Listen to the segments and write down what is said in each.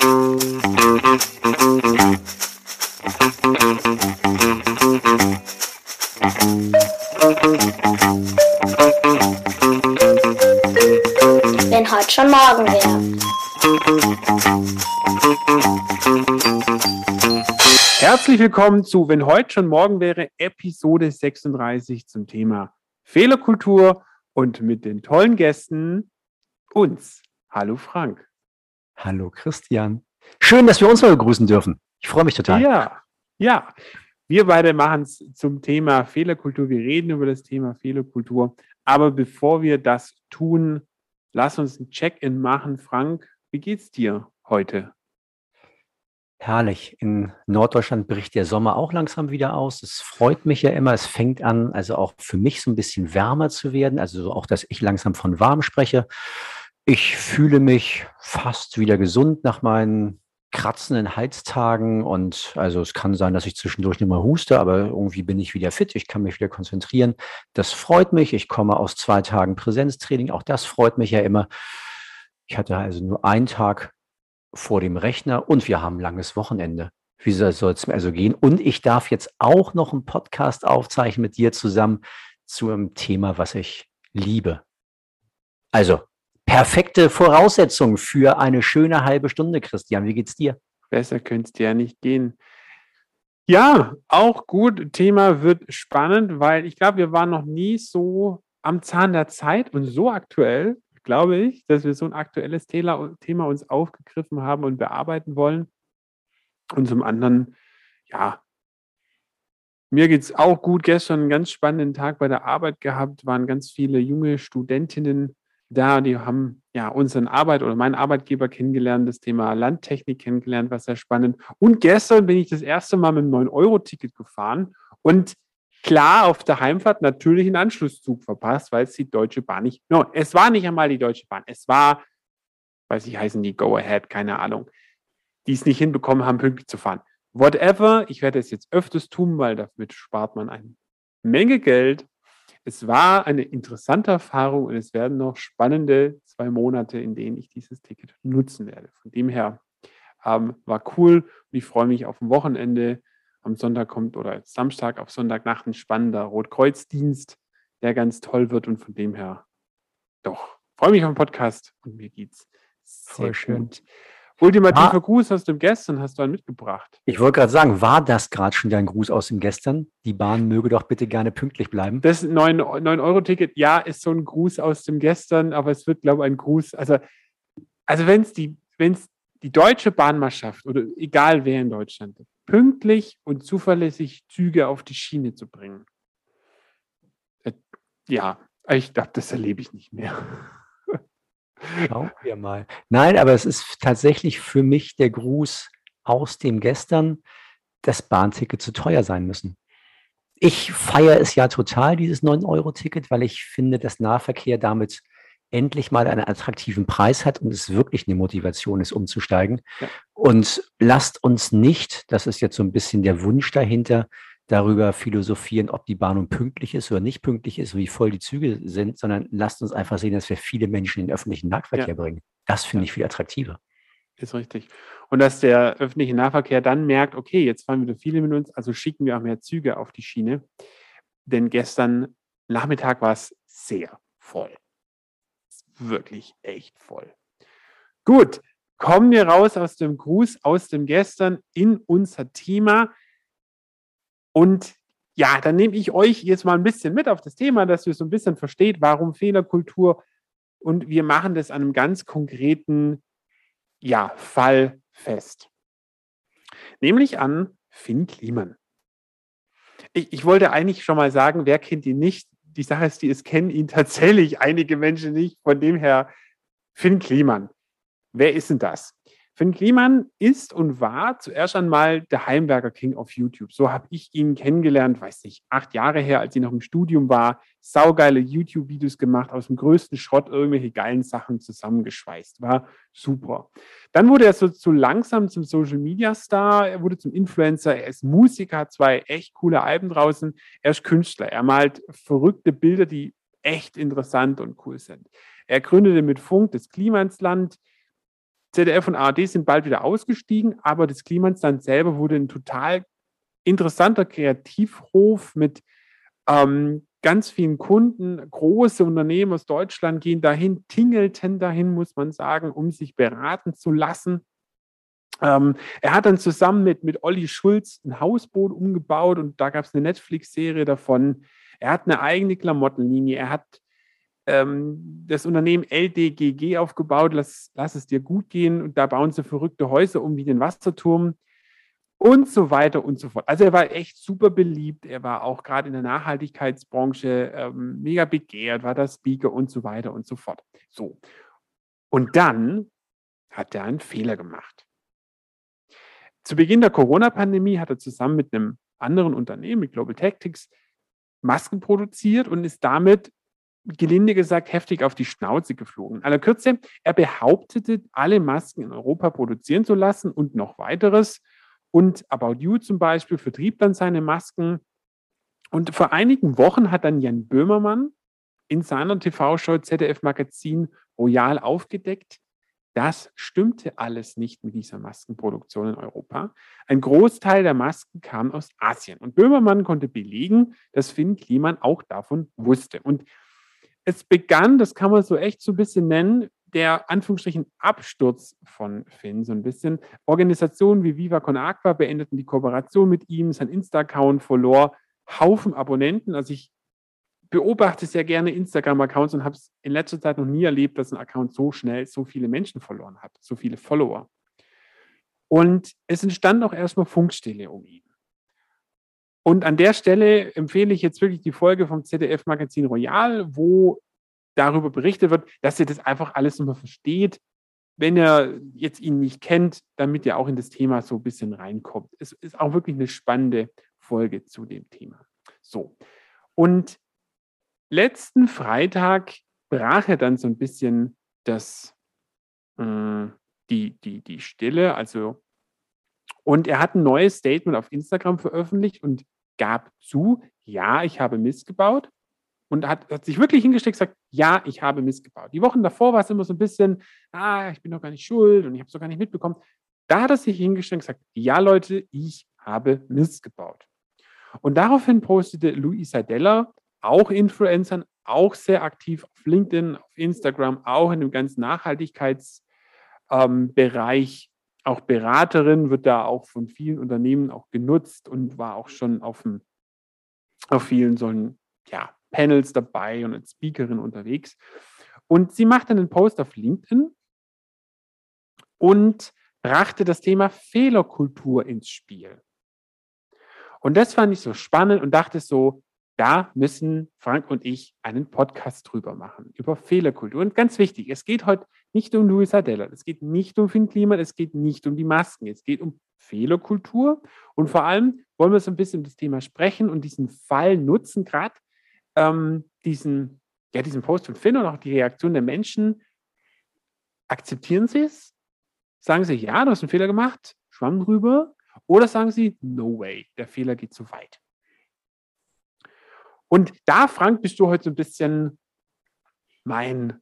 Wenn heute schon morgen wäre. Herzlich willkommen zu Wenn heute schon morgen wäre, Episode 36 zum Thema Fehlerkultur und mit den tollen Gästen uns. Hallo Frank. Hallo Christian. Schön, dass wir uns mal begrüßen dürfen. Ich freue mich total. Ja, ja. Wir beide machen es zum Thema Fehlerkultur. Wir reden über das Thema Fehlerkultur. Aber bevor wir das tun, lass uns ein Check-in machen. Frank, wie geht's dir heute? Herrlich. In Norddeutschland bricht der Sommer auch langsam wieder aus. Es freut mich ja immer. Es fängt an, also auch für mich so ein bisschen wärmer zu werden. Also auch, dass ich langsam von warm spreche. Ich fühle mich fast wieder gesund nach meinen kratzenden Halstagen und also es kann sein, dass ich zwischendurch nicht mal huste, aber irgendwie bin ich wieder fit, ich kann mich wieder konzentrieren. Das freut mich. Ich komme aus zwei Tagen Präsenztraining, auch das freut mich ja immer. Ich hatte also nur einen Tag vor dem Rechner und wir haben ein langes Wochenende. Wie soll es mir also gehen? Und ich darf jetzt auch noch einen Podcast aufzeichnen mit dir zusammen zu einem Thema, was ich liebe. Also, perfekte Voraussetzung für eine schöne halbe Stunde, Christian. Wie geht's dir? Besser könnte es dir ja nicht gehen. Ja, auch gut. Thema wird spannend, weil ich glaube, wir waren noch nie so am Zahn der Zeit und so aktuell, glaube ich, dass wir so ein aktuelles Thema uns aufgegriffen haben und bearbeiten wollen. Und zum anderen, ja, mir geht es auch gut. Gestern einen ganz spannenden Tag bei der Arbeit gehabt, waren ganz viele junge Studentinnen da, die haben ja unseren Arbeit oder meinen Arbeitgeber kennengelernt, das Thema Landtechnik kennengelernt, was sehr spannend. Und gestern bin ich das erste Mal mit einem 9-Euro-Ticket gefahren und klar auf der Heimfahrt natürlich einen Anschlusszug verpasst, weil es die Deutsche Bahn nicht, no, es war nicht einmal die Deutsche Bahn, es war, weiß ich, heißen die Go Ahead, keine Ahnung, die es nicht hinbekommen haben, pünktlich zu fahren. Whatever, ich werde es jetzt öfters tun, weil damit spart man eine Menge Geld es war eine interessante Erfahrung und es werden noch spannende zwei Monate, in denen ich dieses Ticket nutzen werde. Von dem her ähm, war cool und ich freue mich auf ein Wochenende. Am Sonntag kommt oder Samstag auf Sonntagnacht ein spannender Rotkreuzdienst, der ganz toll wird und von dem her doch freue mich auf den Podcast und mir geht's sehr Voll schön. Gut. Ultimativer war, Gruß aus dem Gestern hast du einen mitgebracht. Ich wollte gerade sagen, war das gerade schon dein Gruß aus dem Gestern? Die Bahn möge doch bitte gerne pünktlich bleiben. Das 9-Euro-Ticket, ja, ist so ein Gruß aus dem Gestern, aber es wird, glaube ich, ein Gruß. Also, also wenn es die, wenn's die deutsche Bahn mal schafft, oder egal wer in Deutschland, pünktlich und zuverlässig Züge auf die Schiene zu bringen, äh, ja, ich glaube, das erlebe ich nicht mehr. Schauen wir mal. Nein, aber es ist tatsächlich für mich der Gruß aus dem Gestern, dass Bahnticket zu teuer sein müssen. Ich feiere es ja total, dieses 9-Euro-Ticket, weil ich finde, dass Nahverkehr damit endlich mal einen attraktiven Preis hat und es wirklich eine Motivation ist, umzusteigen. Ja. Und lasst uns nicht, das ist jetzt so ein bisschen der Wunsch dahinter, darüber philosophieren, ob die Bahn nun pünktlich ist oder nicht pünktlich ist, wie voll die Züge sind, sondern lasst uns einfach sehen, dass wir viele Menschen in den öffentlichen Nahverkehr ja. bringen. Das finde ich viel attraktiver. Ist richtig. Und dass der öffentliche Nahverkehr dann merkt, okay, jetzt fahren wieder viele mit uns, also schicken wir auch mehr Züge auf die Schiene. Denn gestern Nachmittag war es sehr voll. Wirklich echt voll. Gut, kommen wir raus aus dem Gruß, aus dem Gestern in unser Thema. Und ja, dann nehme ich euch jetzt mal ein bisschen mit auf das Thema, dass ihr so ein bisschen versteht, warum Fehlerkultur. Und wir machen das an einem ganz konkreten ja, Fall fest. Nämlich an Finn Kliman. Ich, ich wollte eigentlich schon mal sagen, wer kennt ihn nicht? Die Sache ist, die es kennen ihn tatsächlich einige Menschen nicht. Von dem her, Finn Kliman. Wer ist denn das? Finn Kliman ist und war zuerst einmal der Heimwerker King auf YouTube. So habe ich ihn kennengelernt, weiß nicht, acht Jahre her, als ich noch im Studium war. Saugeile YouTube-Videos gemacht, aus dem größten Schrott irgendwelche geilen Sachen zusammengeschweißt. War super. Dann wurde er so zu langsam zum Social-Media-Star, er wurde zum Influencer, er ist Musiker, hat zwei echt coole Alben draußen. Er ist Künstler, er malt verrückte Bilder, die echt interessant und cool sind. Er gründete mit Funk das Klimansland ZDF und ARD sind bald wieder ausgestiegen, aber das Klimansland selber wurde ein total interessanter Kreativhof mit ähm, ganz vielen Kunden. Große Unternehmen aus Deutschland gehen dahin, tingelten dahin, muss man sagen, um sich beraten zu lassen. Ähm, er hat dann zusammen mit, mit Olli Schulz ein Hausboot umgebaut und da gab es eine Netflix-Serie davon. Er hat eine eigene Klamottenlinie. Er hat ähm, das Unternehmen LDGG aufgebaut. Lass, lass es dir gut gehen. Und da bauen sie verrückte Häuser um wie den Wasserturm und so weiter und so fort. Also er war echt super beliebt. Er war auch gerade in der Nachhaltigkeitsbranche ähm, mega begehrt, war der Speaker und so weiter und so fort. So. Und dann hat er einen Fehler gemacht. Zu Beginn der Corona-Pandemie hat er zusammen mit einem anderen Unternehmen, mit Global Tactics, Masken produziert und ist damit, gelinde gesagt, heftig auf die Schnauze geflogen. In aller Kürze, er behauptete, alle Masken in Europa produzieren zu lassen und noch weiteres. Und About You zum Beispiel vertrieb dann seine Masken. Und vor einigen Wochen hat dann Jan Böhmermann in seiner TV-Show ZDF Magazin Royal aufgedeckt, das stimmte alles nicht mit dieser Maskenproduktion in Europa. Ein Großteil der Masken kam aus Asien. Und Böhmermann konnte belegen, dass Finn Kliman auch davon wusste. Und es begann, das kann man so echt so ein bisschen nennen, der Anführungsstrichen Absturz von Finn, so ein bisschen. Organisationen wie Viva Con Aqua beendeten die Kooperation mit ihm, sein Insta-Account verlor Haufen Abonnenten. Also ich beobachte sehr gerne Instagram-Accounts und habe es in letzter Zeit noch nie erlebt, dass ein Account so schnell so viele Menschen verloren hat, so viele Follower. Und es entstand auch erstmal Funkstille um ihn. Und an der Stelle empfehle ich jetzt wirklich die Folge vom ZDF-Magazin Royal, wo darüber berichtet wird, dass ihr das einfach alles nochmal versteht, wenn ihr jetzt ihn nicht kennt, damit ihr auch in das Thema so ein bisschen reinkommt. Es ist auch wirklich eine spannende Folge zu dem Thema. So. Und letzten Freitag brach er dann so ein bisschen das, äh, die, die, die Stille. Also, und er hat ein neues Statement auf Instagram veröffentlicht und gab zu, ja, ich habe missgebaut. Und hat, hat sich wirklich hingesteckt und gesagt, ja, ich habe missgebaut. Die Wochen davor war es immer so ein bisschen, ah, ich bin doch gar nicht schuld und ich habe es doch gar nicht mitbekommen. Da hat er sich hingestellt und gesagt, ja, Leute, ich habe missgebaut. Und daraufhin postete Louis Seidella auch Influencern, auch sehr aktiv auf LinkedIn, auf Instagram, auch in dem ganzen Nachhaltigkeitsbereich. Ähm, auch Beraterin wird da auch von vielen Unternehmen auch genutzt und war auch schon auf, dem, auf vielen solchen ja, Panels dabei und als Speakerin unterwegs. Und sie machte einen Post auf LinkedIn und brachte das Thema Fehlerkultur ins Spiel. Und das fand ich so spannend und dachte so, da müssen Frank und ich einen Podcast drüber machen, über Fehlerkultur. Und ganz wichtig, es geht heute nicht um Louis Adela, es geht nicht um Finn Kliman, es geht nicht um die Masken, es geht um Fehlerkultur. Und vor allem wollen wir so ein bisschen um das Thema sprechen und diesen Fall nutzen, gerade ähm, diesen, ja, diesen Post von Finn und auch die Reaktion der Menschen. Akzeptieren Sie es? Sagen Sie, ja, du hast einen Fehler gemacht, schwamm drüber. Oder sagen Sie, no way, der Fehler geht zu weit. Und da, Frank, bist du heute so ein bisschen mein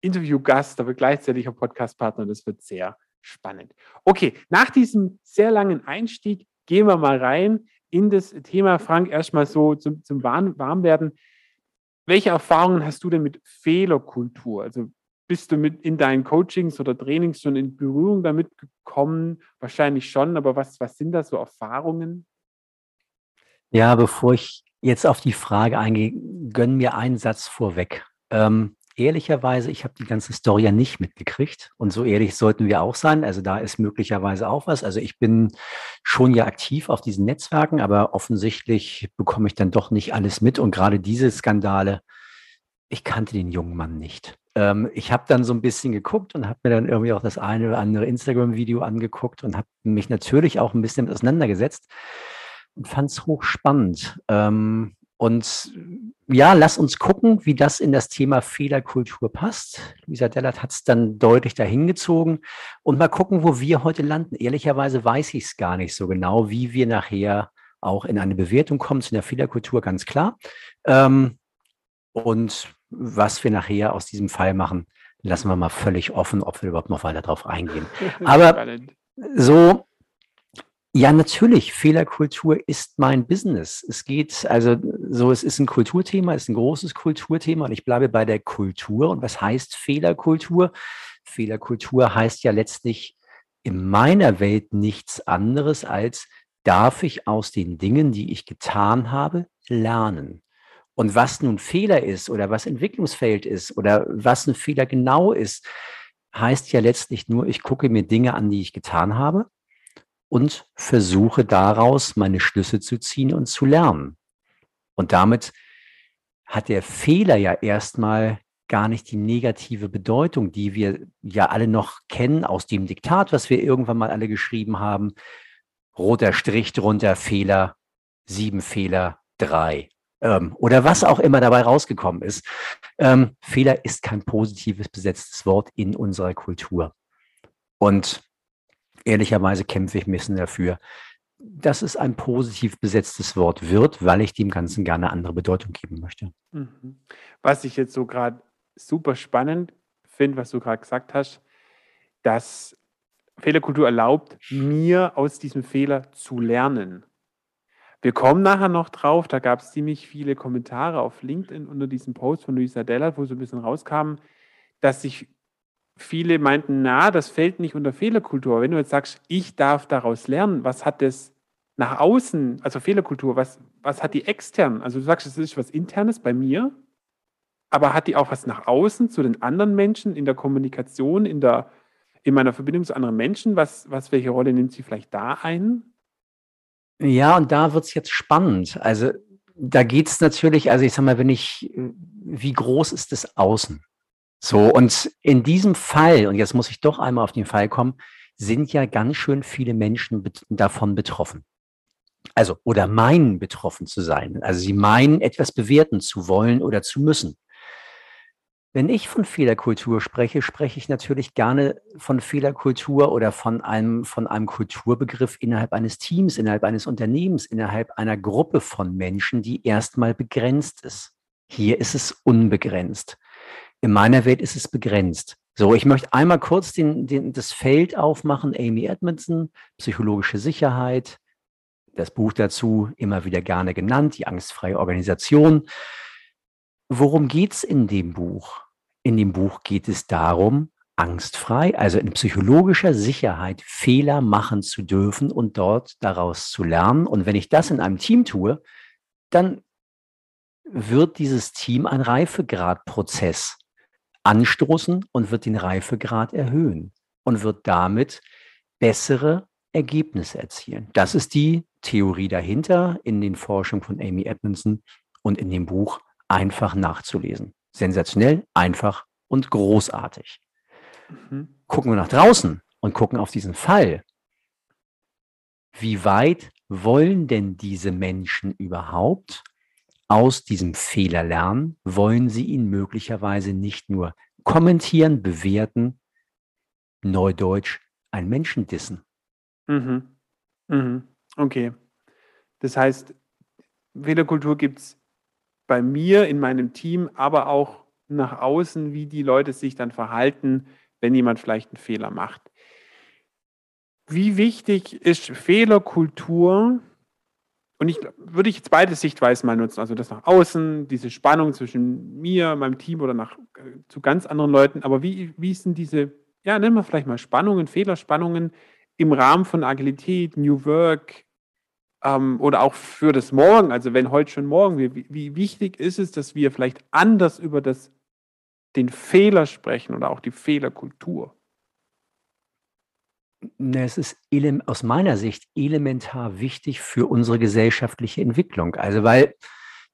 Interviewgast, aber gleichzeitig auch Podcastpartner. Das wird sehr spannend. Okay, nach diesem sehr langen Einstieg gehen wir mal rein in das Thema, Frank, erstmal so zum, zum Warmwerden. Welche Erfahrungen hast du denn mit Fehlerkultur? Also bist du mit in deinen Coachings oder Trainings schon in Berührung damit gekommen? Wahrscheinlich schon, aber was, was sind da so Erfahrungen? Ja, bevor ich jetzt auf die Frage eingehe, gönn mir einen Satz vorweg. Ähm, ehrlicherweise, ich habe die ganze Story ja nicht mitgekriegt und so ehrlich sollten wir auch sein. Also da ist möglicherweise auch was. Also ich bin schon ja aktiv auf diesen Netzwerken, aber offensichtlich bekomme ich dann doch nicht alles mit und gerade diese Skandale, ich kannte den jungen Mann nicht. Ähm, ich habe dann so ein bisschen geguckt und habe mir dann irgendwie auch das eine oder andere Instagram-Video angeguckt und habe mich natürlich auch ein bisschen auseinandergesetzt und fand es hochspannend. Ähm, und ja, lass uns gucken, wie das in das Thema Fehlerkultur passt. Luisa Dellert hat es dann deutlich dahin gezogen. Und mal gucken, wo wir heute landen. Ehrlicherweise weiß ich es gar nicht so genau, wie wir nachher auch in eine Bewertung kommen zu der Fehlerkultur, ganz klar. Ähm, und was wir nachher aus diesem Fall machen, lassen wir mal völlig offen, ob wir überhaupt noch weiter darauf eingehen. Aber so, ja, natürlich, Fehlerkultur ist mein Business. Es geht, also so, es ist ein Kulturthema, es ist ein großes Kulturthema und ich bleibe bei der Kultur. Und was heißt Fehlerkultur? Fehlerkultur heißt ja letztlich in meiner Welt nichts anderes als, darf ich aus den Dingen, die ich getan habe, lernen. Und was nun Fehler ist oder was Entwicklungsfeld ist oder was ein Fehler genau ist, heißt ja letztlich nur, ich gucke mir Dinge an, die ich getan habe und versuche daraus meine Schlüsse zu ziehen und zu lernen. Und damit hat der Fehler ja erstmal gar nicht die negative Bedeutung, die wir ja alle noch kennen aus dem Diktat, was wir irgendwann mal alle geschrieben haben. Roter Strich drunter, Fehler, sieben Fehler, drei. Ähm, oder was auch immer dabei rausgekommen ist. Ähm, Fehler ist kein positives besetztes Wort in unserer Kultur. Und ehrlicherweise kämpfe ich ein bisschen dafür, dass es ein positiv besetztes Wort wird, weil ich dem Ganzen gerne andere Bedeutung geben möchte. Mhm. Was ich jetzt so gerade super spannend finde, was du gerade gesagt hast, dass Fehlerkultur erlaubt, mir aus diesem Fehler zu lernen. Wir kommen nachher noch drauf, da gab es ziemlich viele Kommentare auf LinkedIn unter diesem Post von Luisa Dellert, wo so ein bisschen rauskam, dass sich viele meinten, na, das fällt nicht unter Fehlerkultur. Wenn du jetzt sagst, ich darf daraus lernen, was hat das nach außen, also Fehlerkultur, was, was hat die extern? Also du sagst, es ist was Internes bei mir, aber hat die auch was nach außen zu den anderen Menschen in der Kommunikation, in, der, in meiner Verbindung zu anderen Menschen? Was, was, welche Rolle nimmt sie vielleicht da ein? Ja, und da wird es jetzt spannend. Also da geht es natürlich, also ich sag mal, wenn ich, wie groß ist das Außen? So, und in diesem Fall, und jetzt muss ich doch einmal auf den Fall kommen, sind ja ganz schön viele Menschen bet davon betroffen. Also, oder meinen betroffen zu sein. Also sie meinen, etwas bewerten zu wollen oder zu müssen. Wenn ich von Fehlerkultur spreche, spreche ich natürlich gerne von Fehlerkultur oder von einem, von einem Kulturbegriff innerhalb eines Teams, innerhalb eines Unternehmens, innerhalb einer Gruppe von Menschen, die erstmal begrenzt ist. Hier ist es unbegrenzt. In meiner Welt ist es begrenzt. So, ich möchte einmal kurz den, den, das Feld aufmachen. Amy Edmondson, psychologische Sicherheit. Das Buch dazu immer wieder gerne genannt, die angstfreie Organisation. Worum geht es in dem Buch? In dem Buch geht es darum, angstfrei, also in psychologischer Sicherheit Fehler machen zu dürfen und dort daraus zu lernen. Und wenn ich das in einem Team tue, dann wird dieses Team ein Reifegradprozess anstoßen und wird den Reifegrad erhöhen und wird damit bessere Ergebnisse erzielen. Das ist die Theorie dahinter in den Forschungen von Amy Edmondson und in dem Buch einfach nachzulesen. Sensationell, einfach und großartig. Mhm. Gucken wir nach draußen und gucken auf diesen Fall. Wie weit wollen denn diese Menschen überhaupt aus diesem Fehler lernen, wollen Sie ihn möglicherweise nicht nur kommentieren, bewerten, neudeutsch, ein Menschen dissen. Mhm. Mhm. Okay. Das heißt, Fehlerkultur gibt es bei mir, in meinem Team, aber auch nach außen, wie die Leute sich dann verhalten, wenn jemand vielleicht einen Fehler macht. Wie wichtig ist Fehlerkultur und ich würde ich jetzt beide Sichtweisen mal nutzen, also das nach außen, diese Spannung zwischen mir, meinem Team oder nach, äh, zu ganz anderen Leuten. Aber wie, wie sind diese, ja, nennen wir vielleicht mal Spannungen, Fehlerspannungen im Rahmen von Agilität, New Work ähm, oder auch für das Morgen, also wenn heute schon morgen, wie, wie wichtig ist es, dass wir vielleicht anders über das, den Fehler sprechen oder auch die Fehlerkultur? Ne, es ist aus meiner Sicht elementar wichtig für unsere gesellschaftliche Entwicklung. Also weil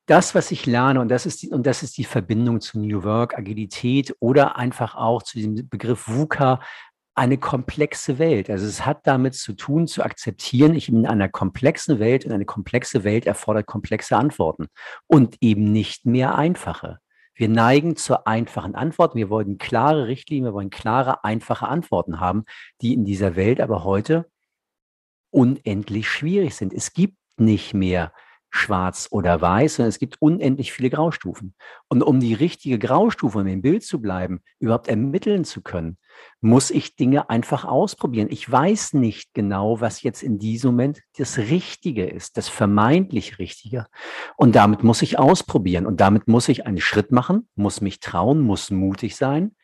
das, was ich lerne, und das ist die, und das ist die Verbindung zu New Work, Agilität oder einfach auch zu diesem Begriff VUCA, eine komplexe Welt. Also es hat damit zu tun, zu akzeptieren, ich bin in einer komplexen Welt und eine komplexe Welt erfordert komplexe Antworten und eben nicht mehr einfache. Wir neigen zur einfachen Antwort. Wir wollen klare Richtlinien, wir wollen klare, einfache Antworten haben, die in dieser Welt aber heute unendlich schwierig sind. Es gibt nicht mehr schwarz oder weiß, sondern es gibt unendlich viele Graustufen. Und um die richtige Graustufe, um im Bild zu bleiben, überhaupt ermitteln zu können, muss ich Dinge einfach ausprobieren. Ich weiß nicht genau, was jetzt in diesem Moment das Richtige ist, das vermeintlich Richtige. Und damit muss ich ausprobieren. Und damit muss ich einen Schritt machen, muss mich trauen, muss mutig sein.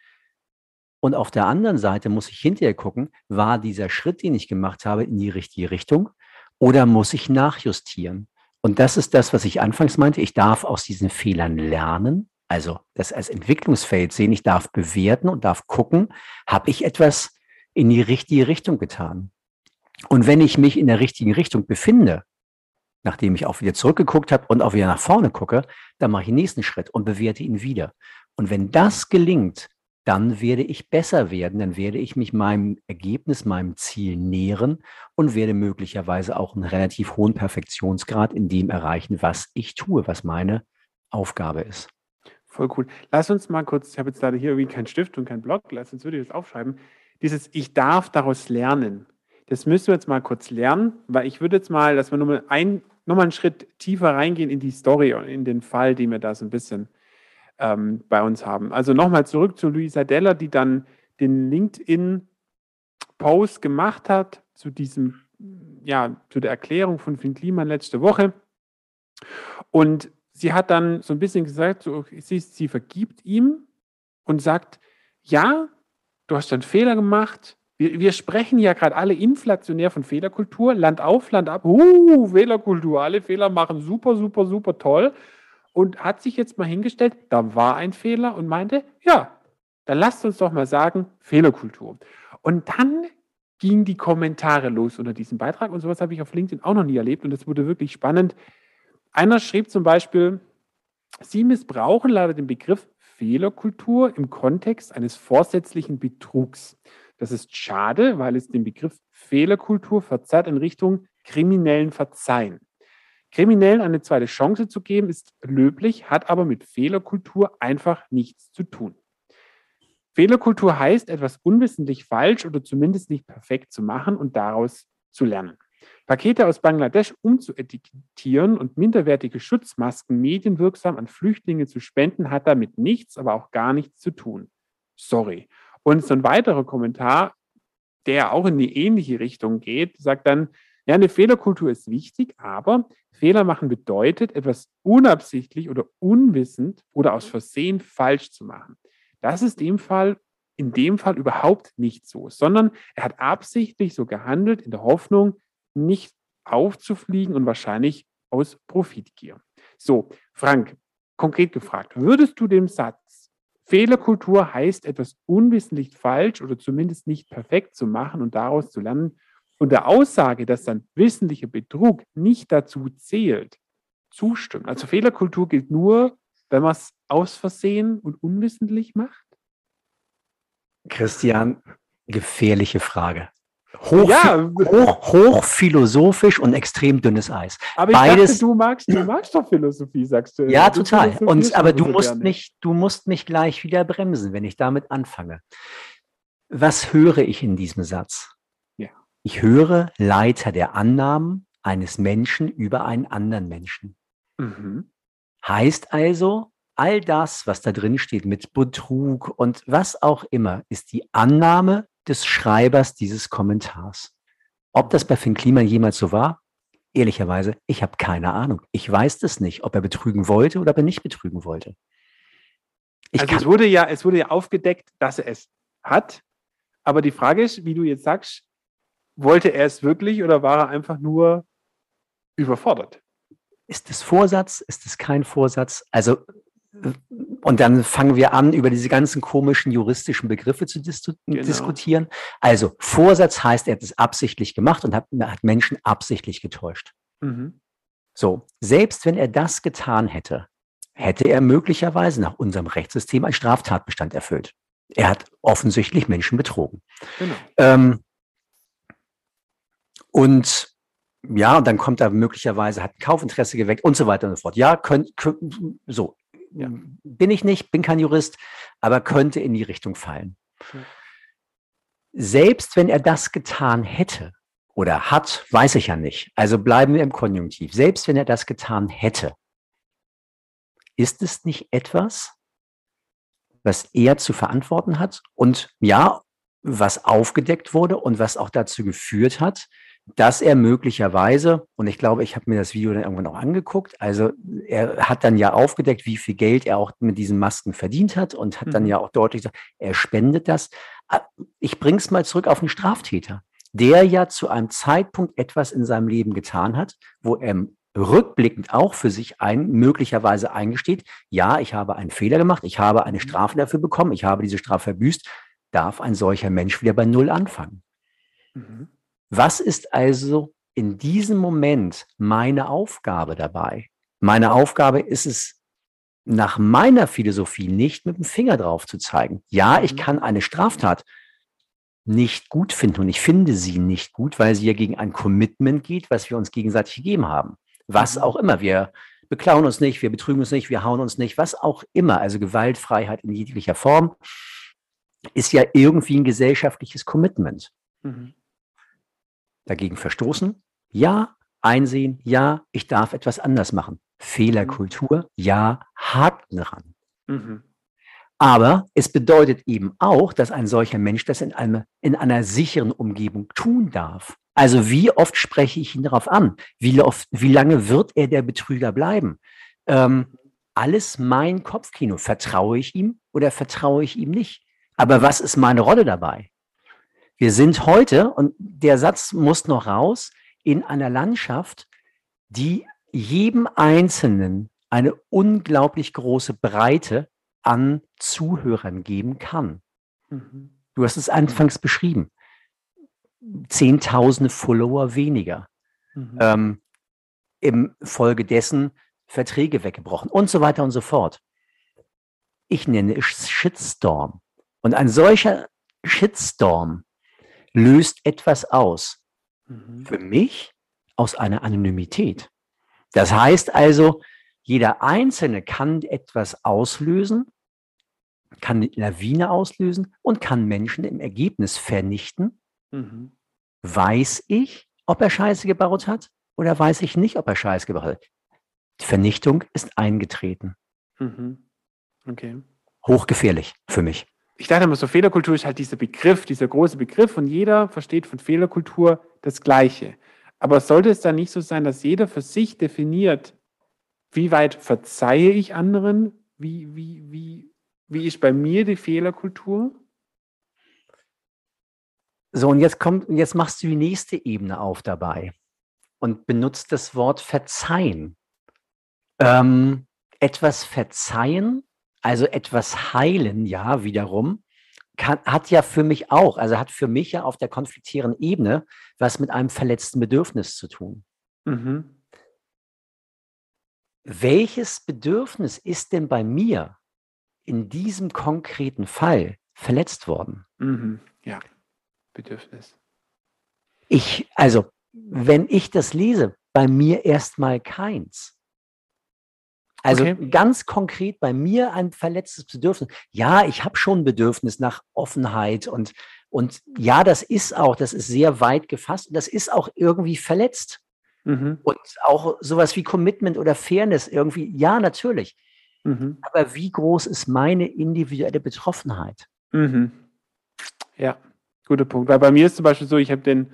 Und auf der anderen Seite muss ich hinterher gucken, war dieser Schritt, den ich gemacht habe, in die richtige Richtung oder muss ich nachjustieren? Und das ist das, was ich anfangs meinte. Ich darf aus diesen Fehlern lernen, also das als Entwicklungsfeld sehen. Ich darf bewerten und darf gucken, habe ich etwas in die richtige Richtung getan? Und wenn ich mich in der richtigen Richtung befinde, nachdem ich auch wieder zurückgeguckt habe und auch wieder nach vorne gucke, dann mache ich den nächsten Schritt und bewerte ihn wieder. Und wenn das gelingt, dann werde ich besser werden, dann werde ich mich meinem Ergebnis, meinem Ziel nähern und werde möglicherweise auch einen relativ hohen Perfektionsgrad in dem erreichen, was ich tue, was meine Aufgabe ist. Voll cool. Lass uns mal kurz, ich habe jetzt leider hier irgendwie keinen Stift und keinen Block, lass uns würde ich das aufschreiben. Dieses Ich darf daraus lernen. Das müssen wir jetzt mal kurz lernen, weil ich würde jetzt mal, dass wir nochmal ein, nochmal einen Schritt tiefer reingehen in die Story und in den Fall, den wir da so ein bisschen ähm, bei uns haben. Also nochmal zurück zu Luisa Deller, die dann den LinkedIn-Post gemacht hat zu diesem, ja, zu der Erklärung von Finn Kliman letzte Woche. Und sie hat dann so ein bisschen gesagt, so, sie, sie vergibt ihm und sagt, ja, du hast einen Fehler gemacht. Wir, wir sprechen ja gerade alle inflationär von Fehlerkultur, Land auf, Land ab. Uh, Fehlerkultur, alle Fehler machen super, super, super toll und hat sich jetzt mal hingestellt, da war ein Fehler und meinte, ja, dann lasst uns doch mal sagen, Fehlerkultur. Und dann gingen die Kommentare los unter diesem Beitrag und sowas habe ich auf LinkedIn auch noch nie erlebt und das wurde wirklich spannend. Einer schrieb zum Beispiel, Sie missbrauchen leider den Begriff Fehlerkultur im Kontext eines vorsätzlichen Betrugs. Das ist schade, weil es den Begriff Fehlerkultur verzerrt in Richtung kriminellen Verzeihen. Kriminellen eine zweite Chance zu geben, ist löblich, hat aber mit Fehlerkultur einfach nichts zu tun. Fehlerkultur heißt, etwas unwissentlich falsch oder zumindest nicht perfekt zu machen und daraus zu lernen. Pakete aus Bangladesch umzuetikettieren und minderwertige Schutzmasken medienwirksam an Flüchtlinge zu spenden, hat damit nichts, aber auch gar nichts zu tun. Sorry. Und so ein weiterer Kommentar, der auch in die ähnliche Richtung geht, sagt dann, ja, eine Fehlerkultur ist wichtig, aber Fehler machen bedeutet, etwas unabsichtlich oder unwissend oder aus Versehen falsch zu machen. Das ist dem Fall, in dem Fall überhaupt nicht so, sondern er hat absichtlich so gehandelt in der Hoffnung, nicht aufzufliegen und wahrscheinlich aus Profitgier. So, Frank, konkret gefragt, würdest du dem Satz, Fehlerkultur heißt etwas unwissentlich falsch oder zumindest nicht perfekt zu machen und daraus zu lernen, und der Aussage, dass dann wissentlicher Betrug nicht dazu zählt, zustimmen. Also Fehlerkultur gilt nur, wenn man es aus Versehen und unwissentlich macht? Christian, gefährliche Frage. Hoch, ja. hoch, hochphilosophisch und extrem dünnes Eis. Aber ich Beides, dachte, du magst, du magst doch Philosophie, sagst du. Ja, du total. Und, aber du musst, mich, du musst mich gleich wieder bremsen, wenn ich damit anfange. Was höre ich in diesem Satz? Ich höre Leiter der Annahmen eines Menschen über einen anderen Menschen. Mhm. Heißt also, all das, was da drin steht mit Betrug und was auch immer, ist die Annahme des Schreibers dieses Kommentars. Ob das bei Finn Kliman jemals so war? Ehrlicherweise, ich habe keine Ahnung. Ich weiß das nicht, ob er betrügen wollte oder ob er nicht betrügen wollte. Ich also es wurde ja, es wurde ja aufgedeckt, dass er es hat. Aber die Frage ist, wie du jetzt sagst, wollte er es wirklich oder war er einfach nur überfordert? Ist es Vorsatz? Ist es kein Vorsatz? Also, und dann fangen wir an, über diese ganzen komischen juristischen Begriffe zu dis genau. diskutieren. Also, Vorsatz heißt, er hat es absichtlich gemacht und hat, hat Menschen absichtlich getäuscht. Mhm. So, selbst wenn er das getan hätte, hätte er möglicherweise nach unserem Rechtssystem einen Straftatbestand erfüllt. Er hat offensichtlich Menschen betrogen. Genau. Ähm, und ja, und dann kommt er möglicherweise, hat ein Kaufinteresse geweckt und so weiter und so fort. Ja, könnt, könnt, so. Ja. Bin ich nicht, bin kein Jurist, aber könnte in die Richtung fallen. Ja. Selbst wenn er das getan hätte oder hat, weiß ich ja nicht. Also bleiben wir im Konjunktiv. Selbst wenn er das getan hätte, ist es nicht etwas, was er zu verantworten hat und ja, was aufgedeckt wurde und was auch dazu geführt hat, dass er möglicherweise, und ich glaube, ich habe mir das Video dann irgendwann auch angeguckt, also er hat dann ja aufgedeckt, wie viel Geld er auch mit diesen Masken verdient hat und hat mhm. dann ja auch deutlich gesagt, er spendet das. Ah, ich bringe es mal zurück auf den Straftäter, der ja zu einem Zeitpunkt etwas in seinem Leben getan hat, wo er rückblickend auch für sich ein, möglicherweise eingesteht, ja, ich habe einen Fehler gemacht, ich habe eine mhm. Strafe dafür bekommen, ich habe diese Strafe verbüßt, darf ein solcher Mensch wieder bei Null anfangen. Mhm. Was ist also in diesem Moment meine Aufgabe dabei? Meine Aufgabe ist es, nach meiner Philosophie nicht mit dem Finger drauf zu zeigen. Ja, ich mhm. kann eine Straftat nicht gut finden und ich finde sie nicht gut, weil sie ja gegen ein Commitment geht, was wir uns gegenseitig gegeben haben. Was mhm. auch immer. Wir beklauen uns nicht, wir betrügen uns nicht, wir hauen uns nicht, was auch immer. Also Gewaltfreiheit in jeglicher Form ist ja irgendwie ein gesellschaftliches Commitment. Mhm. Dagegen verstoßen? Ja. Einsehen? Ja. Ich darf etwas anders machen. Fehlerkultur? Ja. Haken dran. Mhm. Aber es bedeutet eben auch, dass ein solcher Mensch das in, einem, in einer sicheren Umgebung tun darf. Also wie oft spreche ich ihn darauf an? Wie, oft, wie lange wird er der Betrüger bleiben? Ähm, alles mein Kopfkino. Vertraue ich ihm oder vertraue ich ihm nicht? Aber was ist meine Rolle dabei? Wir sind heute, und der Satz muss noch raus, in einer Landschaft, die jedem Einzelnen eine unglaublich große Breite an Zuhörern geben kann. Mhm. Du hast es anfangs beschrieben. Zehntausende Follower weniger. Mhm. Ähm, Im Folge dessen Verträge weggebrochen und so weiter und so fort. Ich nenne es Shitstorm. Und ein solcher Shitstorm löst etwas aus. Mhm. Für mich aus einer Anonymität. Das heißt also, jeder Einzelne kann etwas auslösen, kann eine Lawine auslösen und kann Menschen im Ergebnis vernichten. Mhm. Weiß ich, ob er Scheiße gebaut hat oder weiß ich nicht, ob er Scheiße gebaut hat? Die Vernichtung ist eingetreten. Mhm. Okay. Hochgefährlich für mich. Ich dachte immer so, Fehlerkultur ist halt dieser Begriff, dieser große Begriff und jeder versteht von Fehlerkultur das Gleiche. Aber sollte es dann nicht so sein, dass jeder für sich definiert, wie weit verzeihe ich anderen? Wie, wie, wie, wie ist bei mir die Fehlerkultur? So, und jetzt kommt, jetzt machst du die nächste Ebene auf dabei und benutzt das Wort verzeihen. Ähm, etwas verzeihen, also etwas heilen, ja, wiederum, kann, hat ja für mich auch, also hat für mich ja auf der konfliktierenden Ebene was mit einem verletzten Bedürfnis zu tun. Mhm. Welches Bedürfnis ist denn bei mir in diesem konkreten Fall verletzt worden? Mhm. Ja, Bedürfnis. Ich, also, wenn ich das lese, bei mir erstmal keins. Also okay. ganz konkret bei mir ein verletztes Bedürfnis. Ja, ich habe schon ein Bedürfnis nach Offenheit und, und ja, das ist auch, das ist sehr weit gefasst und das ist auch irgendwie verletzt. Mhm. Und auch sowas wie Commitment oder Fairness irgendwie, ja, natürlich. Mhm. Aber wie groß ist meine individuelle Betroffenheit? Mhm. Ja, guter Punkt. Weil bei mir ist zum Beispiel so, ich habe den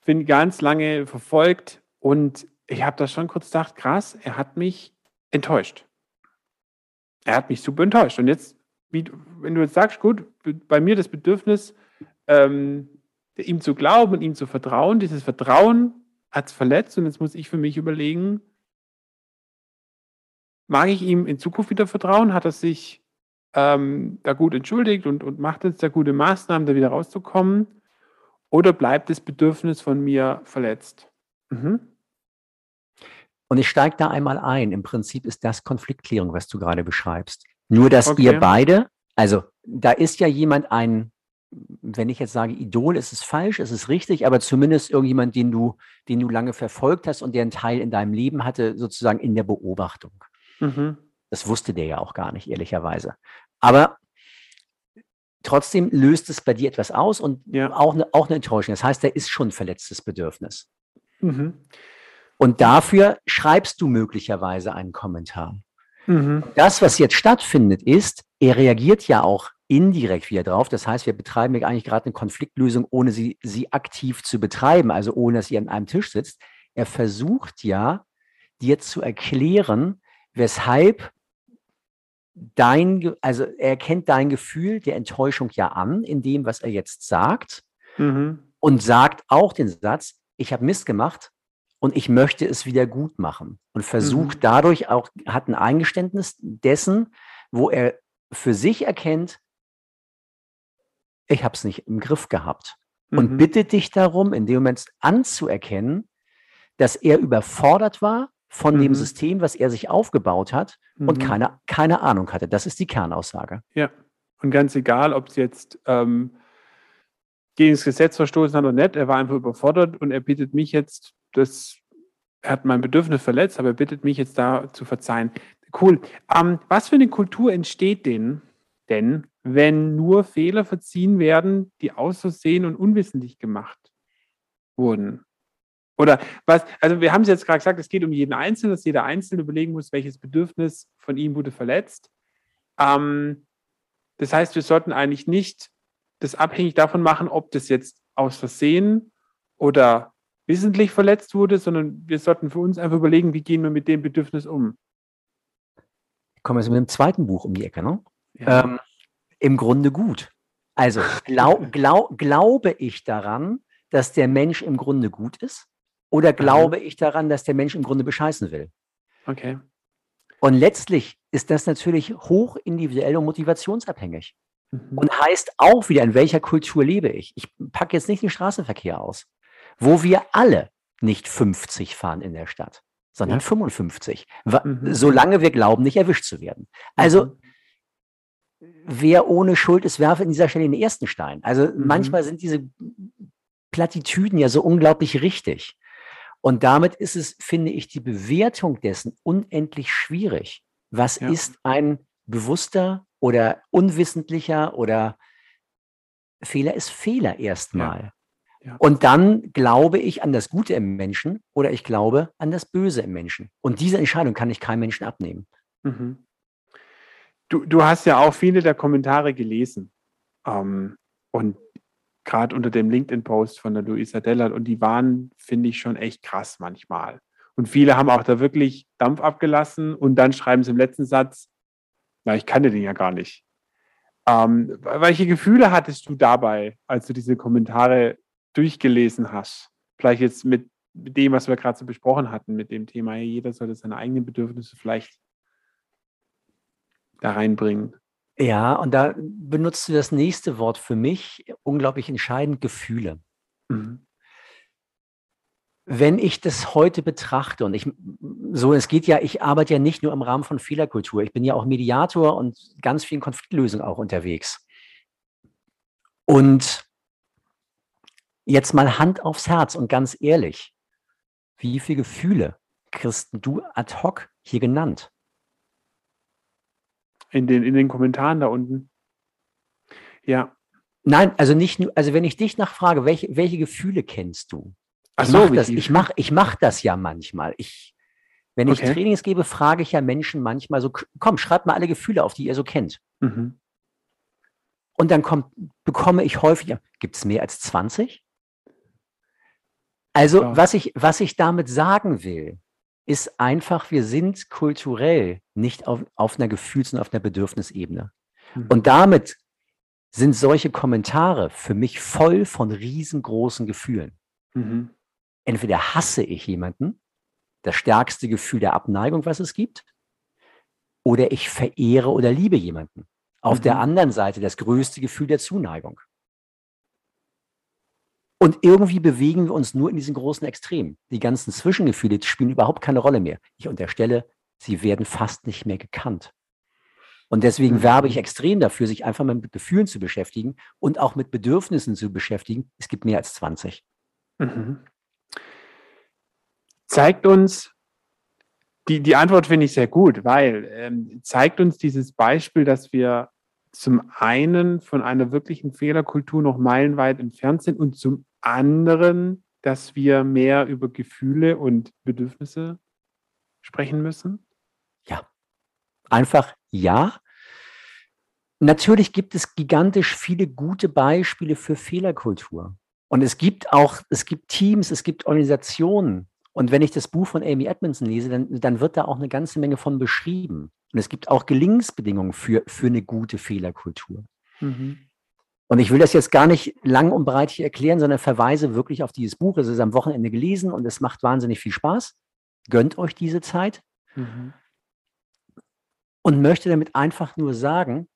Finn ganz lange verfolgt und ich habe da schon kurz gedacht, krass, er hat mich enttäuscht. Er hat mich super enttäuscht. Und jetzt, wie, wenn du jetzt sagst, gut, bei mir das Bedürfnis, ähm, ihm zu glauben und ihm zu vertrauen, dieses Vertrauen hat es verletzt und jetzt muss ich für mich überlegen, mag ich ihm in Zukunft wieder vertrauen? Hat er sich ähm, da gut entschuldigt und, und macht jetzt da gute Maßnahmen, da wieder rauszukommen? Oder bleibt das Bedürfnis von mir verletzt? Mhm. Und ich steige da einmal ein. Im Prinzip ist das Konfliktklärung, was du gerade beschreibst. Nur, dass okay. ihr beide, also da ist ja jemand ein, wenn ich jetzt sage Idol, ist es falsch, ist es richtig, aber zumindest irgendjemand, den du, den du lange verfolgt hast und der einen Teil in deinem Leben hatte, sozusagen in der Beobachtung. Mhm. Das wusste der ja auch gar nicht, ehrlicherweise. Aber trotzdem löst es bei dir etwas aus und Ja. auch, eine, auch eine Enttäuschung. Das heißt, da ist schon ein verletztes Bedürfnis. Mhm. Und dafür schreibst du möglicherweise einen Kommentar. Mhm. Das, was jetzt stattfindet, ist, er reagiert ja auch indirekt wieder drauf. Das heißt, wir betreiben ja eigentlich gerade eine Konfliktlösung, ohne sie, sie aktiv zu betreiben, also ohne dass ihr an einem Tisch sitzt. Er versucht ja, dir zu erklären, weshalb dein, also er kennt dein Gefühl der Enttäuschung ja an, in dem, was er jetzt sagt, Mhm. und sagt auch den Satz, ich habe Mist gemacht und ich möchte es wieder gut machen. Und versucht Mhm. dadurch auch, hat ein Eingeständnis dessen, wo er für sich erkennt, ich habe es nicht im Griff gehabt. Und Mhm. bittet dich darum, in dem Moment anzuerkennen, dass er überfordert war von dem Mhm. System, was er sich aufgebaut hat und Mhm. keine, keine Ahnung hatte. Das ist die Kernaussage. Ja. Und ganz egal, ob es jetzt ähm, gegen das Gesetz verstoßen hat oder nicht, er war einfach überfordert und er bittet mich jetzt, das, hat mein Bedürfnis verletzt, aber er bittet mich jetzt da zu verzeihen. Cool. Ähm, was für eine Kultur entsteht denn, denn, wenn nur Fehler verziehen werden, die aus Versehen und unwissentlich gemacht wurden? Oder was, also wir haben es jetzt gerade gesagt, es geht um jeden Einzelnen, dass jeder Einzelne überlegen muss, welches Bedürfnis von ihm wurde verletzt. Ähm, das heißt, wir sollten eigentlich nicht das abhängig davon machen, ob das jetzt aus Versehen oder wissentlich verletzt wurde, sondern wir sollten für uns einfach überlegen, wie gehen wir mit dem Bedürfnis um. Kommen wir jetzt mit dem zweiten Buch um die Ecke, ne? Ja. Ähm, Im Grunde gut. Also glaub, glaub, glaube ich daran, dass der Mensch im Grunde gut ist? Oder glaube ich daran, dass der Mensch im Grunde bescheißen will? okay. Und letztlich ist das natürlich hoch individuell und motivationsabhängig. Mhm. Und heißt auch wieder, in welcher Kultur lebe ich. Ich packe jetzt nicht den Straßenverkehr aus, wo wir alle nicht 50 fahren in der Stadt, sondern Ja. 55, wa- Mhm. solange wir glauben, nicht erwischt zu werden. Also Mhm. wer ohne Schuld ist, werfe in dieser Stelle den ersten Stein. Also Mhm. manchmal sind diese Plattitüden ja so unglaublich richtig. Und damit ist es, finde ich, die Bewertung dessen unendlich schwierig. Was Ja. ist ein bewusster oder unwissentlicher oder Fehler ist Fehler erstmal. Ja. Und dann glaube ich an das Gute im Menschen oder ich glaube an das Böse im Menschen. Und diese Entscheidung kann ich keinem Menschen abnehmen. Mhm. Du, du hast ja auch viele der Kommentare gelesen. Ähm, und gerade unter dem LinkedIn-Post von der Luisa Dellert. Und die waren, finde ich, schon echt krass manchmal. Und viele haben auch da wirklich Dampf abgelassen und dann schreiben sie im letzten Satz, na, ich kannte den ja gar nicht. Ähm, welche Gefühle hattest du dabei, als du diese Kommentare durchgelesen hast? Vielleicht jetzt mit, dem, was wir gerade so besprochen hatten, mit dem Thema, jeder sollte seine eigenen Bedürfnisse vielleicht da reinbringen. Ja, und da benutzt du das nächste Wort für mich unglaublich entscheidend, Gefühle. Mhm. Wenn ich das heute betrachte und ich, so, es geht ja, ich arbeite ja nicht nur im Rahmen von Fehlerkultur, ich bin ja auch Mediator und ganz vielen Konfliktlösungen auch unterwegs. Und jetzt mal Hand aufs Herz und ganz ehrlich, wie viele Gefühle kriegst du ad hoc hier genannt? In den, in den Kommentaren da unten. Ja. Nein, also nicht nur, also wenn ich dich nachfrage, welche, welche Gefühle kennst du? Ach Ich so, mache wie das, ich mach, ich mach das ja manchmal. Ich, wenn ich Okay. Trainings gebe, frage ich ja Menschen manchmal so, komm, schreibt mal alle Gefühle auf, die ihr so kennt. Mhm. Und dann kommt, bekomme ich häufig, gibt es mehr als 20? Also, Ja. was, ich, was ich damit sagen will, ist einfach, wir sind kulturell nicht auf, auf einer Gefühls- und auf einer Bedürfnisebene. Mhm. Und damit sind solche Kommentare für mich voll von riesengroßen Gefühlen. Mhm. Entweder hasse ich jemanden, das stärkste Gefühl der Abneigung, was es gibt, oder ich verehre oder liebe jemanden. Auf der Mhm. anderen Seite das größte Gefühl der Zuneigung. Und irgendwie bewegen wir uns nur in diesen großen Extremen. Die ganzen Zwischengefühle spielen überhaupt keine Rolle mehr. Ich unterstelle, sie werden fast nicht mehr gekannt. Und deswegen Mhm. werbe ich extrem dafür, sich einfach mal mit Gefühlen zu beschäftigen und auch mit Bedürfnissen zu beschäftigen. Es gibt mehr als 20. Mhm. Zeigt uns, die, die Antwort finde ich sehr gut, weil ähm, zeigt uns dieses Beispiel, dass wir zum einen von einer wirklichen Fehlerkultur noch meilenweit entfernt sind und zum anderen, dass wir mehr über Gefühle und Bedürfnisse sprechen müssen? Ja. Einfach ja. Natürlich gibt es gigantisch viele gute Beispiele für Fehlerkultur. Und es gibt auch, es gibt Teams, es gibt Organisationen. Und wenn ich das Buch von Amy Edmondson lese, dann, dann wird da auch eine ganze Menge von beschrieben. Und es gibt auch Gelingensbedingungen für, für eine gute Fehlerkultur. Mhm. Und ich will das jetzt gar nicht lang und breit hier erklären, sondern verweise wirklich auf dieses Buch. Es ist am Wochenende gelesen und es macht wahnsinnig viel Spaß. Gönnt euch diese Zeit. Mhm. Und möchte damit einfach nur sagen,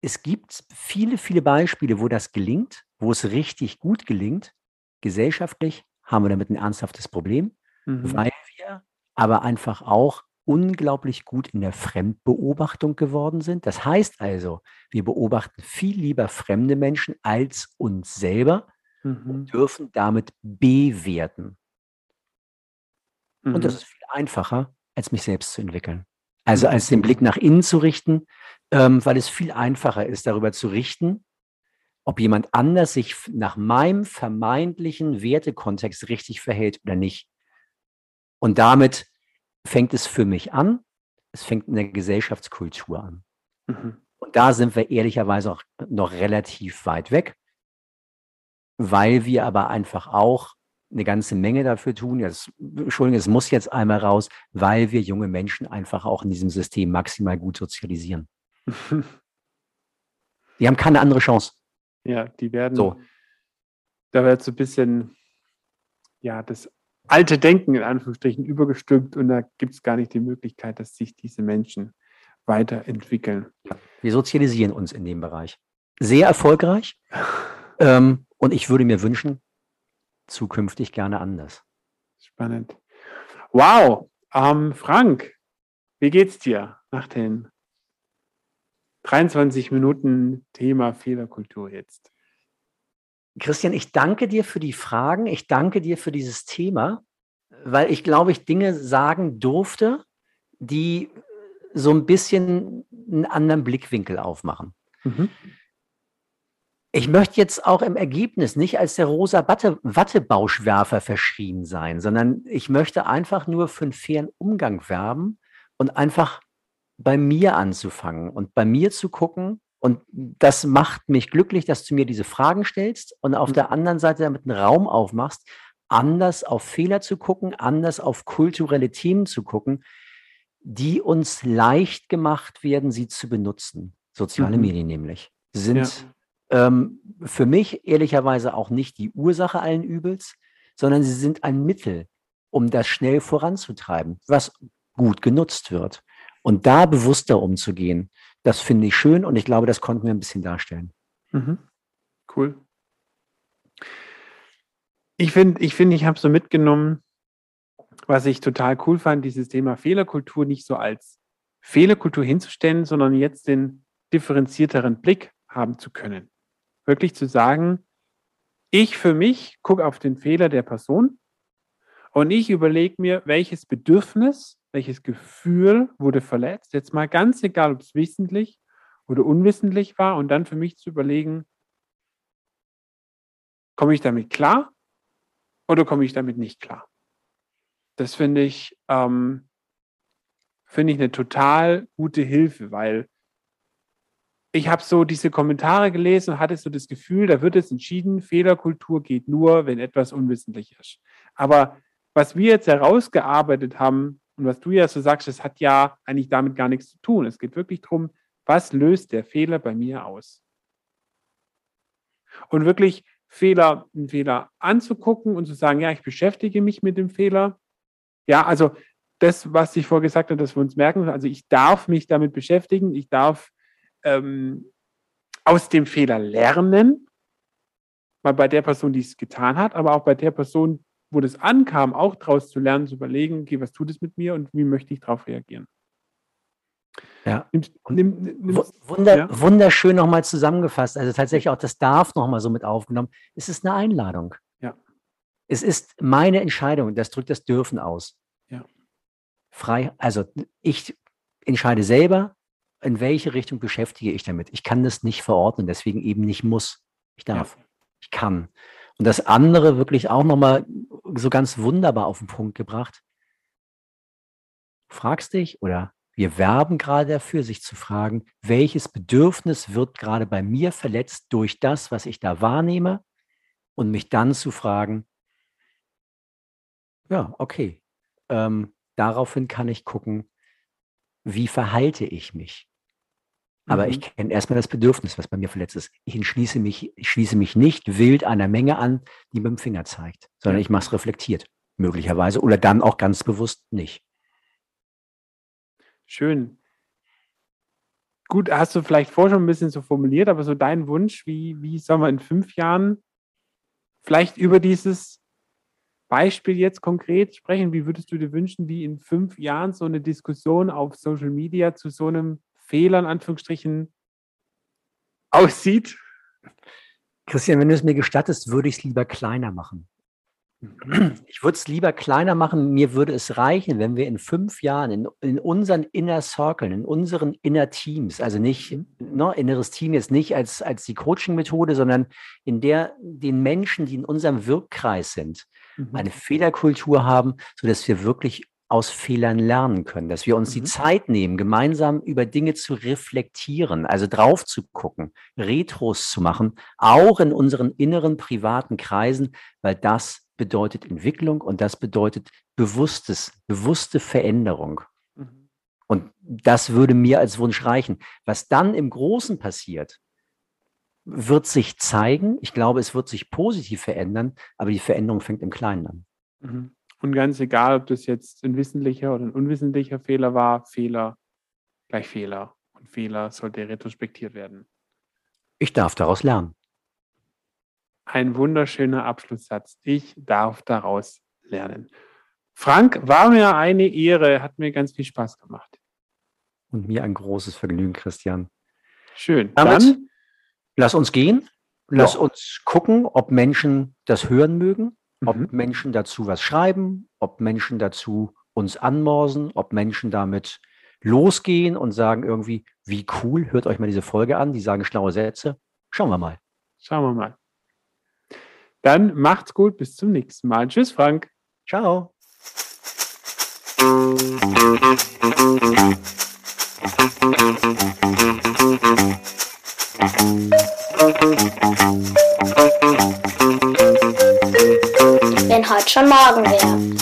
es gibt viele, viele Beispiele, wo das gelingt, wo es richtig gut gelingt. Gesellschaftlich haben wir damit ein ernsthaftes Problem, mhm. weil wir aber einfach auch unglaublich gut in der Fremdbeobachtung geworden sind. Das heißt also, wir beobachten viel lieber fremde Menschen als uns selber mhm. und dürfen damit bewerten. Mhm. Und das mhm. ist viel einfacher, als mich selbst zu entwickeln. Also mhm. als den Blick nach innen zu richten, ähm, weil es viel einfacher ist, darüber zu richten, ob jemand anders sich nach meinem vermeintlichen Wertekontext richtig verhält oder nicht. Und damit fängt es für mich an, es fängt in der Gesellschaftskultur an. Mhm. Und da sind wir ehrlicherweise auch noch relativ weit weg, weil wir aber einfach auch eine ganze Menge dafür tun. Jetzt, Entschuldigung, es muss jetzt einmal raus, weil wir junge Menschen einfach auch in diesem System maximal gut sozialisieren. die haben keine andere Chance. Ja, die werden. So. Da wird so ein bisschen, ja, das alte Denken in Anführungsstrichen übergestülpt und da gibt es gar nicht die Möglichkeit, dass sich diese Menschen weiterentwickeln. Wir sozialisieren uns in dem Bereich. Sehr erfolgreich. ähm, und ich würde mir wünschen, zukünftig gerne anders. Spannend. Wow. Ähm, Frank, wie geht's dir nach den 23 Minuten Thema Fehlerkultur jetzt? Christian, ich danke dir für die Fragen. Ich danke dir für dieses Thema, weil ich glaube, ich Dinge sagen durfte, die so ein bisschen einen anderen Blickwinkel aufmachen. Mhm. Ich möchte jetzt auch im Ergebnis nicht als der rosa Watte, Wattebauschwerfer verschrien sein, sondern ich möchte einfach nur für einen fairen Umgang werben und einfach bei mir anzufangen und bei mir zu gucken, und das macht mich glücklich, dass du mir diese Fragen stellst und auf mhm. der anderen Seite damit einen Raum aufmachst, anders auf Fehler zu gucken, anders auf kulturelle Themen zu gucken, die uns leicht gemacht werden, sie zu benutzen. Soziale mhm. Medien nämlich sind ja. ähm, für mich ehrlicherweise auch nicht die Ursache allen Übels, sondern sie sind ein Mittel, um das schnell voranzutreiben, was gut genutzt wird. Und da bewusster umzugehen, das finde ich schön und ich glaube, das konnten wir ein bisschen darstellen. Mhm. Cool. Ich finde, ich, find, ich habe so mitgenommen, was ich total cool fand, dieses Thema Fehlerkultur nicht so als Fehlerkultur hinzustellen, sondern jetzt den differenzierteren Blick haben zu können. Wirklich zu sagen, ich für mich gucke auf den Fehler der Person und ich überlege mir, welches Bedürfnis welches Gefühl wurde verletzt, jetzt mal ganz egal, ob es wissentlich oder unwissentlich war, und dann für mich zu überlegen, komme ich damit klar oder komme ich damit nicht klar? Das finde ich, ähm, finde ich eine total gute Hilfe, weil ich habe so diese Kommentare gelesen und hatte so das Gefühl, da wird es entschieden, Fehlerkultur geht nur, wenn etwas unwissentlich ist. Aber was wir jetzt herausgearbeitet haben, und was du ja so sagst, das hat ja eigentlich damit gar nichts zu tun. Es geht wirklich darum, was löst der Fehler bei mir aus? Und wirklich Fehler, einen Fehler anzugucken und zu sagen, ja, ich beschäftige mich mit dem Fehler. Ja, also das, was ich vorher gesagt habe, dass wir uns merken, also ich darf mich damit beschäftigen, ich darf ähm, aus dem Fehler lernen, mal bei der Person, die es getan hat, aber auch bei der Person, wo das ankam, auch daraus zu lernen, zu überlegen, okay, was tut es mit mir und wie möchte ich darauf reagieren. Ja. Nimm, nimm, nimm, Wunder, ja? Wunderschön nochmal zusammengefasst. Also tatsächlich auch das darf nochmal so mit aufgenommen. Es ist eine Einladung. Ja. Es ist meine Entscheidung. Das drückt das Dürfen aus. Ja. Frei, also ich entscheide selber, in welche Richtung beschäftige ich damit? Ich kann das nicht verordnen, deswegen eben nicht muss. Ich darf. Ja. Ich kann. Und das andere wirklich auch nochmal so ganz wunderbar auf den Punkt gebracht. Fragst dich oder wir werben gerade dafür, sich zu fragen, welches Bedürfnis wird gerade bei mir verletzt durch das, was ich da wahrnehme und mich dann zu fragen, ja, okay, ähm, daraufhin kann ich gucken, wie verhalte ich mich. Aber mhm. ich kenne erstmal das Bedürfnis, was bei mir verletzt ist. Ich entschließe mich, ich schließe mich nicht wild einer Menge an, die mit dem Finger zeigt, sondern ich mache es reflektiert, möglicherweise, oder dann auch ganz bewusst nicht. Schön. Gut, hast du vielleicht vorher schon ein bisschen so formuliert, aber so dein Wunsch, wie, wie soll man in fünf Jahren vielleicht über dieses Beispiel jetzt konkret sprechen? Wie würdest du dir wünschen, wie in fünf Jahren so eine Diskussion auf Social Media zu so einem Fehler in Anführungsstrichen aussieht? Christian, wenn du es mir gestattest, würde ich es lieber kleiner machen. Ich würde es lieber kleiner machen. Mir würde es reichen, wenn wir in fünf Jahren in, in unseren Inner Circle, in unseren Inner Teams, also nicht mhm. ne, inneres Team jetzt nicht als, als die Coaching-Methode, sondern in der den Menschen, die in unserem Wirkkreis sind, mhm. eine Fehlerkultur haben, sodass wir wirklich aus Fehlern lernen können, dass wir uns mhm. die Zeit nehmen, gemeinsam über Dinge zu reflektieren, also drauf zu gucken, Retros zu machen, auch in unseren inneren privaten Kreisen, weil das bedeutet Entwicklung und das bedeutet bewusstes, bewusste Veränderung. Mhm. Und das würde mir als Wunsch reichen. Was dann im Großen passiert, wird sich zeigen. Ich glaube, es wird sich positiv verändern, aber die Veränderung fängt im Kleinen an. Mhm. Und ganz egal, ob das jetzt ein wissentlicher oder ein unwissentlicher Fehler war, Fehler gleich Fehler. Und Fehler sollte retrospektiert werden. Ich darf daraus lernen. Ein wunderschöner Abschlusssatz. Ich darf daraus lernen. Frank, war mir eine Ehre, hat mir ganz viel Spaß gemacht. Und mir ein großes Vergnügen, Christian. Schön. Damit Dann lass uns gehen. Lass ja. uns gucken, ob Menschen das hören mögen, ob mhm. Menschen dazu was schreiben, ob Menschen dazu uns anmorsen, ob Menschen damit losgehen und sagen irgendwie, wie cool, hört euch mal diese Folge an, die sagen schlaue Sätze. Schauen wir mal. Schauen wir mal. Dann macht's gut, bis zum nächsten Mal. Tschüss, Frank. Ciao. denn hat schon morgen Magenweh.